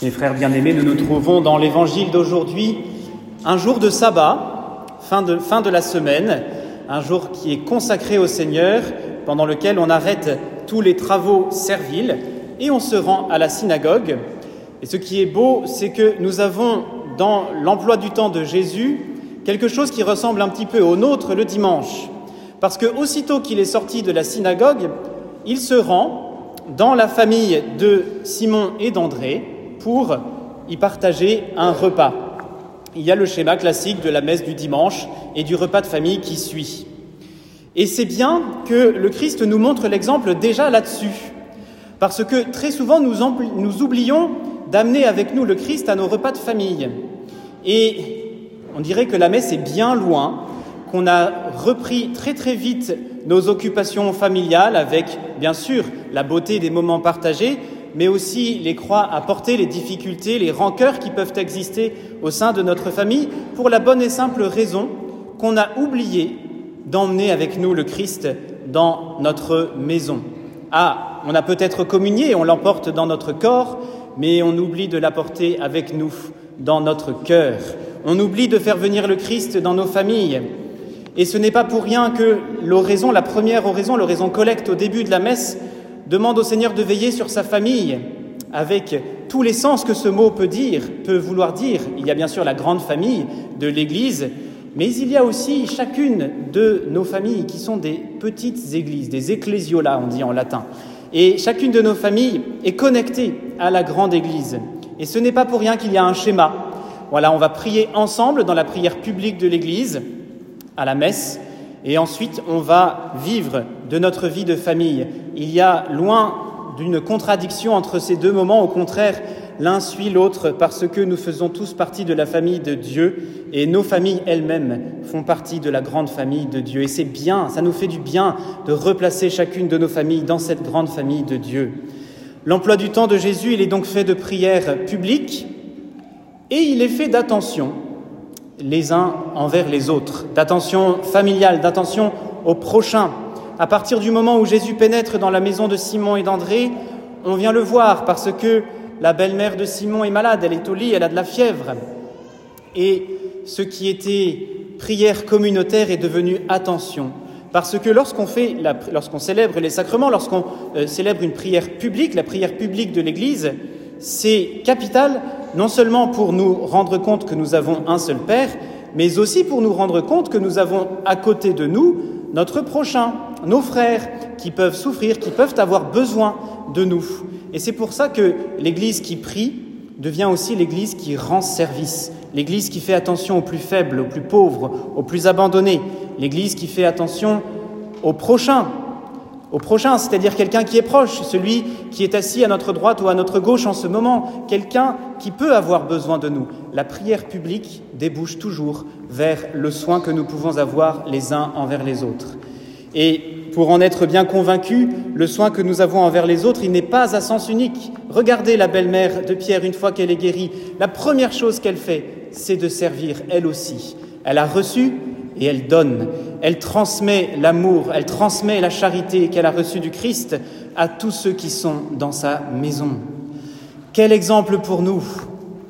Mes frères bien-aimés, nous nous trouvons dans l'évangile d'aujourd'hui, un jour de sabbat, fin de, fin de la semaine, un jour qui est consacré au Seigneur, pendant lequel on arrête tous les travaux serviles et on se rend à la synagogue. Et ce qui est beau, c'est que nous avons dans l'emploi du temps de Jésus quelque chose qui ressemble un petit peu au nôtre le dimanche. Parce que aussitôt qu'il est sorti de la synagogue, il se rend dans la famille de Simon et d'André, pour y partager un repas. Il y a le schéma classique de la messe du dimanche et du repas de famille qui suit. Et c'est bien que le Christ nous montre l'exemple déjà là-dessus, parce que très souvent nous, nous oublions d'amener avec nous le Christ à nos repas de famille. Et on dirait que la messe est bien loin, qu'on a repris très très vite nos occupations familiales avec, bien sûr, la beauté des moments partagés, mais aussi les croix à porter les difficultés, les rancœurs qui peuvent exister au sein de notre famille, pour la bonne et simple raison qu'on a oublié d'emmener avec nous le Christ dans notre maison. Ah, on a peut-être communié, on l'emporte dans notre corps, mais on oublie de l'apporter avec nous dans notre cœur. On oublie de faire venir le Christ dans nos familles. Et ce n'est pas pour rien que l'oraison, la première oraison, l'oraison collecte au début de la messe, demande au Seigneur de veiller sur sa famille avec tous les sens que ce mot peut dire, peut vouloir dire. Il y a bien sûr la grande famille de l'Église, mais il y a aussi chacune de nos familles qui sont des petites églises, des ecclésiolas, on dit en latin. Et chacune de nos familles est connectée à la grande Église. Et ce n'est pas pour rien qu'il y a un schéma. Voilà, on va prier ensemble dans la prière publique de l'Église, à la messe, et ensuite on va vivre de notre vie de famille. Il y a loin d'une contradiction entre ces deux moments, au contraire, l'un suit l'autre parce que nous faisons tous partie de la famille de Dieu et nos familles elles-mêmes font partie de la grande famille de Dieu. Et c'est bien, ça nous fait du bien de replacer chacune de nos familles dans cette grande famille de Dieu. L'emploi du temps de Jésus, il est donc fait de prières publiques et il est fait d'attention les uns envers les autres, d'attention familiale, d'attention au prochain. À partir du moment où Jésus pénètre dans la maison de Simon et d'André, on vient le voir parce que la belle-mère de Simon est malade, elle est au lit, elle a de la fièvre. Et ce qui était prière communautaire est devenu attention. Parce que lorsqu'on fait, lorsqu'on célèbre les sacrements, lorsqu'on euh, célèbre une prière publique, la prière publique de l'Église, c'est capital non seulement pour nous rendre compte que nous avons un seul Père, mais aussi pour nous rendre compte que nous avons à côté de nous notre prochain, nos frères, qui peuvent souffrir, qui peuvent avoir besoin de nous. Et c'est pour ça que l'Église qui prie devient aussi l'Église qui rend service, l'Église qui fait attention aux plus faibles, aux plus pauvres, aux plus abandonnés, l'Église qui fait attention aux prochains, au prochain, c'est-à-dire quelqu'un qui est proche, celui qui est assis à notre droite ou à notre gauche en ce moment, quelqu'un qui peut avoir besoin de nous. La prière publique débouche toujours vers le soin que nous pouvons avoir les uns envers les autres. Et pour en être bien convaincu, le soin que nous avons envers les autres, n'est pas à sens unique. Regardez la belle-mère de Pierre une fois qu'elle est guérie. La première chose qu'elle fait, c'est de servir elle aussi. Elle a reçu et elle donne. Elle transmet l'amour, elle transmet la charité qu'elle a reçue du Christ à tous ceux qui sont dans sa maison. Quel exemple pour nous?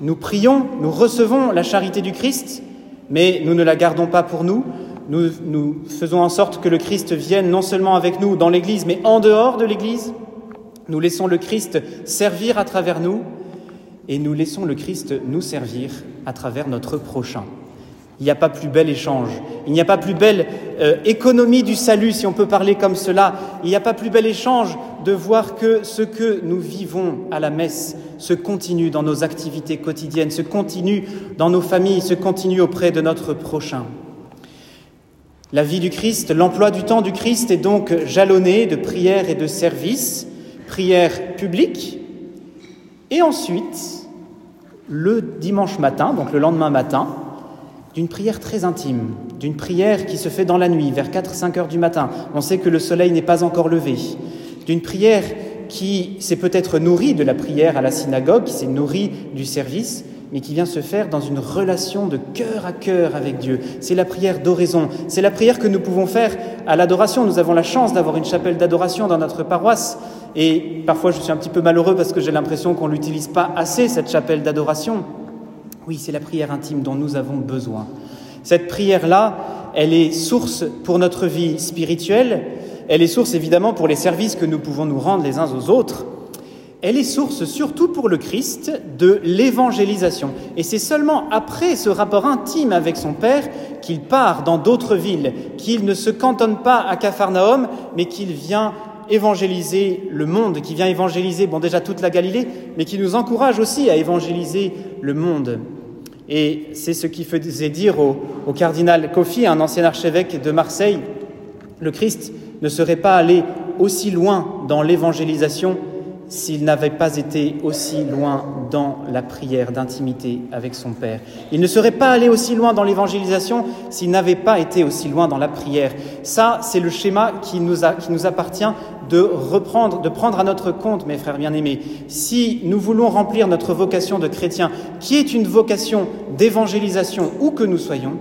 Nous prions, nous recevons la charité du Christ, mais nous ne la gardons pas pour nous. Nous, faisons en sorte que le Christ vienne non seulement avec nous dans l'Église, mais en dehors de l'Église. Nous laissons le Christ servir à travers nous et nous laissons le Christ nous servir à travers notre prochain. Il n'y a pas plus bel échange, il n'y a pas plus belle euh, économie du salut, si on peut parler comme cela, il n'y a pas plus bel échange de voir que ce que nous vivons à la messe se continue dans nos activités quotidiennes, se continue dans nos familles, se continue auprès de notre prochain. La vie du Christ, l'emploi du temps du Christ est donc jalonné de prières et de services, prières publiques, et ensuite, le dimanche matin, donc le lendemain matin, d'une prière très intime, d'une prière qui se fait dans la nuit, vers 4-5 heures du matin. On sait que le soleil n'est pas encore levé. D'une prière qui s'est peut-être nourrie de la prière à la synagogue, qui s'est nourrie du service, mais qui vient se faire dans une relation de cœur à cœur avec Dieu. C'est la prière d'oraison. C'est la prière que nous pouvons faire à l'adoration. Nous avons la chance d'avoir une chapelle d'adoration dans notre paroisse. Et parfois, je suis un petit peu malheureux parce que j'ai l'impression qu'on l'utilise pas assez, cette chapelle d'adoration. Oui, c'est la prière intime dont nous avons besoin. Cette prière-là, elle est source pour notre vie spirituelle, elle est source évidemment pour les services que nous pouvons nous rendre les uns aux autres, elle est source surtout pour le Christ de l'évangélisation. Et c'est seulement après ce rapport intime avec son Père qu'il part dans d'autres villes, qu'il ne se cantonne pas à Capharnaüm, mais qu'il vient évangéliser le monde, qui vient évangéliser, bon déjà toute la Galilée, mais qui nous encourage aussi à évangéliser le monde. Et c'est ce qui faisait dire au, au cardinal Kofi, un ancien archevêque de Marseille, le Christ ne serait pas allé aussi loin dans l'évangélisation s'il n'avait pas été aussi loin dans la prière d'intimité avec son Père. Il ne serait pas allé aussi loin dans l'évangélisation s'il n'avait pas été aussi loin dans la prière. Ça, c'est le schéma qui nous, appartient de reprendre, de prendre à notre compte, mes frères bien-aimés. Si nous voulons remplir notre vocation de chrétien, qui est une vocation d'évangélisation où que nous soyons,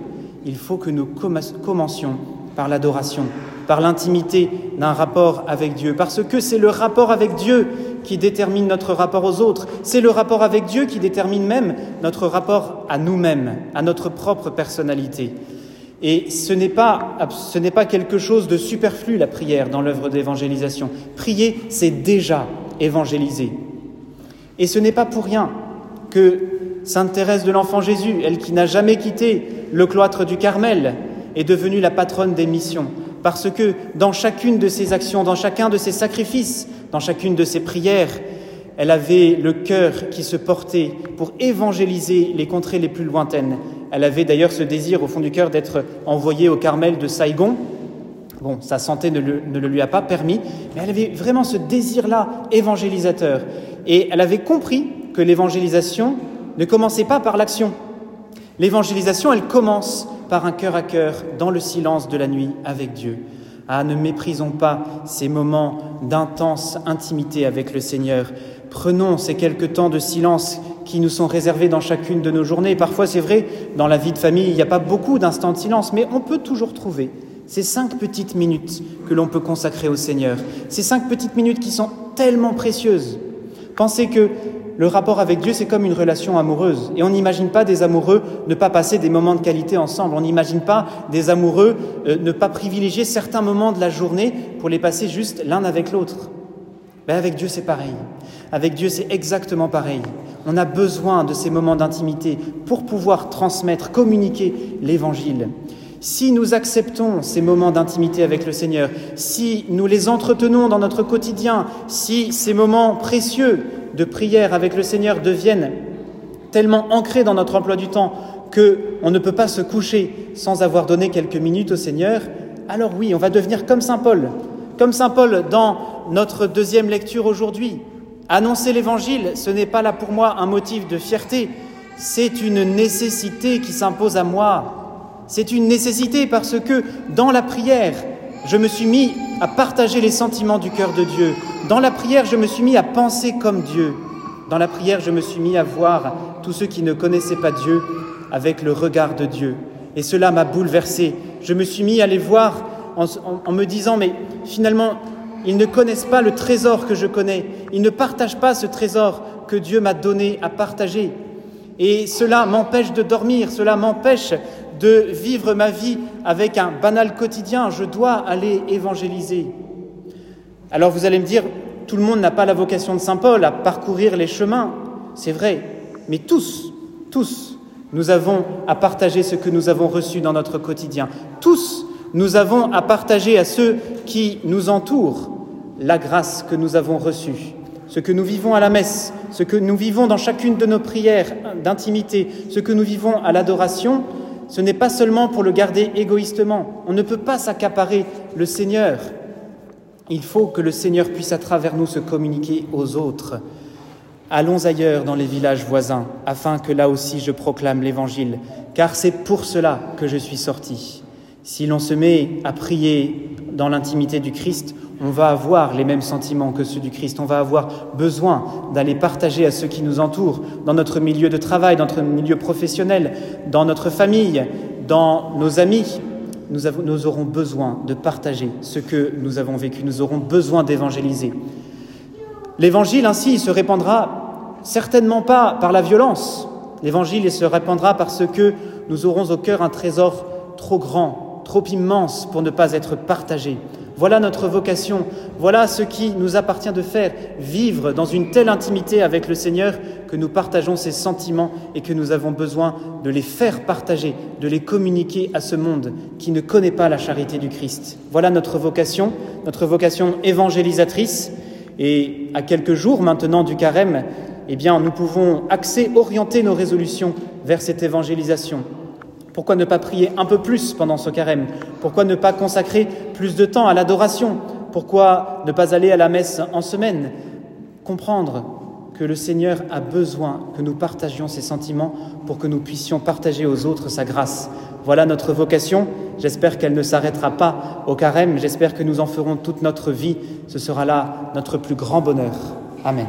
il faut que nous commencions par l'adoration, par l'intimité d'un rapport avec Dieu, parce que c'est le rapport avec Dieu qui détermine notre rapport aux autres, c'est le rapport avec Dieu qui détermine même notre rapport à nous-mêmes, à notre propre personnalité. Et ce n'est pas, ce n'est pas quelque chose de superflu, la prière, dans l'œuvre d'évangélisation. Prier, c'est déjà évangéliser. Et ce n'est pas pour rien que Sainte Thérèse de l'Enfant Jésus, elle qui n'a jamais quitté le cloître du Carmel, est devenue la patronne des missions parce que dans chacune de ses actions, dans chacun de ses sacrifices, dans chacune de ses prières, elle avait le cœur qui se portait pour évangéliser les contrées les plus lointaines. Elle avait d'ailleurs ce désir au fond du cœur d'être envoyée au Carmel de Saigon. Bon, sa santé ne le, ne le lui a pas permis, mais elle avait vraiment ce désir-là évangélisateur. Et elle avait compris que l'évangélisation ne commençait pas par l'action. L'évangélisation, elle commence par un cœur à cœur dans le silence de la nuit avec Dieu. Ah, ne méprisons pas ces moments d'intense intimité avec le Seigneur. Prenons ces quelques temps de silence qui nous sont réservés dans chacune de nos journées. Parfois, c'est vrai, dans la vie de famille, il n'y a pas beaucoup d'instants de silence, mais on peut toujours trouver ces cinq petites minutes que l'on peut consacrer au Seigneur. Ces cinq petites minutes qui sont tellement précieuses. Pensez que le rapport avec Dieu, c'est comme une relation amoureuse. Et on n'imagine pas des amoureux ne pas passer des moments de qualité ensemble. On n'imagine pas des amoureux euh, ne pas privilégier certains moments de la journée pour les passer juste l'un avec l'autre. Ben avec Dieu, c'est pareil. Avec Dieu, c'est exactement pareil. On a besoin de ces moments d'intimité pour pouvoir transmettre, communiquer l'Évangile. Si nous acceptons ces moments d'intimité avec le Seigneur, si nous les entretenons dans notre quotidien, si ces moments précieux de prière avec le Seigneur deviennent tellement ancrés dans notre emploi du temps que on ne peut pas se coucher sans avoir donné quelques minutes au Seigneur, alors oui, on va devenir comme Saint Paul. Comme Saint Paul dans notre deuxième lecture aujourd'hui. Annoncer l'Évangile, ce n'est pas là pour moi un motif de fierté, c'est une nécessité qui s'impose à moi. C'est une nécessité parce que dans la prière, je me suis mis à partager les sentiments du cœur de Dieu. Dans la prière, je me suis mis à penser comme Dieu. Dans la prière, je me suis mis à voir tous ceux qui ne connaissaient pas Dieu avec le regard de Dieu. Et cela m'a bouleversé. Je me suis mis à les voir en, me disant, mais finalement, ils ne connaissent pas le trésor que je connais. Ils ne partagent pas ce trésor que Dieu m'a donné à partager. Et cela m'empêche de dormir, cela m'empêche de vivre ma vie avec un banal quotidien. Je dois aller évangéliser. Alors vous allez me dire, tout le monde n'a pas la vocation de Saint Paul à parcourir les chemins. C'est vrai. Mais tous, tous, nous avons à partager ce que nous avons reçu dans notre quotidien. Tous, nous avons à partager à ceux qui nous entourent la grâce que nous avons reçue ce que nous vivons à la messe, ce que nous vivons dans chacune de nos prières d'intimité, ce que nous vivons à l'adoration, ce n'est pas seulement pour le garder égoïstement. On ne peut pas s'accaparer le Seigneur. Il faut que le Seigneur puisse à travers nous se communiquer aux autres. Allons ailleurs dans les villages voisins, afin que là aussi je proclame l'Évangile, car c'est pour cela que je suis sorti. Si l'on se met à prier dans l'intimité du Christ, on va avoir les mêmes sentiments que ceux du Christ. On va avoir besoin d'aller partager à ceux qui nous entourent, dans notre milieu de travail, dans notre milieu professionnel, dans notre famille, dans nos amis. Nous, aurons besoin de partager ce que nous avons vécu. Nous aurons besoin d'évangéliser. L'évangile ainsi se répandra certainement pas par la violence. L'évangile il se répandra parce que nous aurons au cœur un trésor trop grand, trop immense pour ne pas être partagé. Voilà notre vocation, voilà ce qui nous appartient de faire, vivre dans une telle intimité avec le Seigneur que nous partageons ses sentiments et que nous avons besoin de les faire partager, de les communiquer à ce monde qui ne connaît pas la charité du Christ. Voilà notre vocation, notre vocation évangélisatrice. Et à quelques jours maintenant du carême, eh nous pouvons axer, orienter nos résolutions vers cette évangélisation. Pourquoi ne pas prier un peu plus pendant ce carême? Pourquoi ne pas consacrer plus de temps à l'adoration? Pourquoi ne pas aller à la messe en semaine? Comprendre que le Seigneur a besoin que nous partagions ses sentiments pour que nous puissions partager aux autres sa grâce. Voilà notre vocation. J'espère qu'elle ne s'arrêtera pas au carême. J'espère que nous en ferons toute notre vie. Ce sera là notre plus grand bonheur. Amen.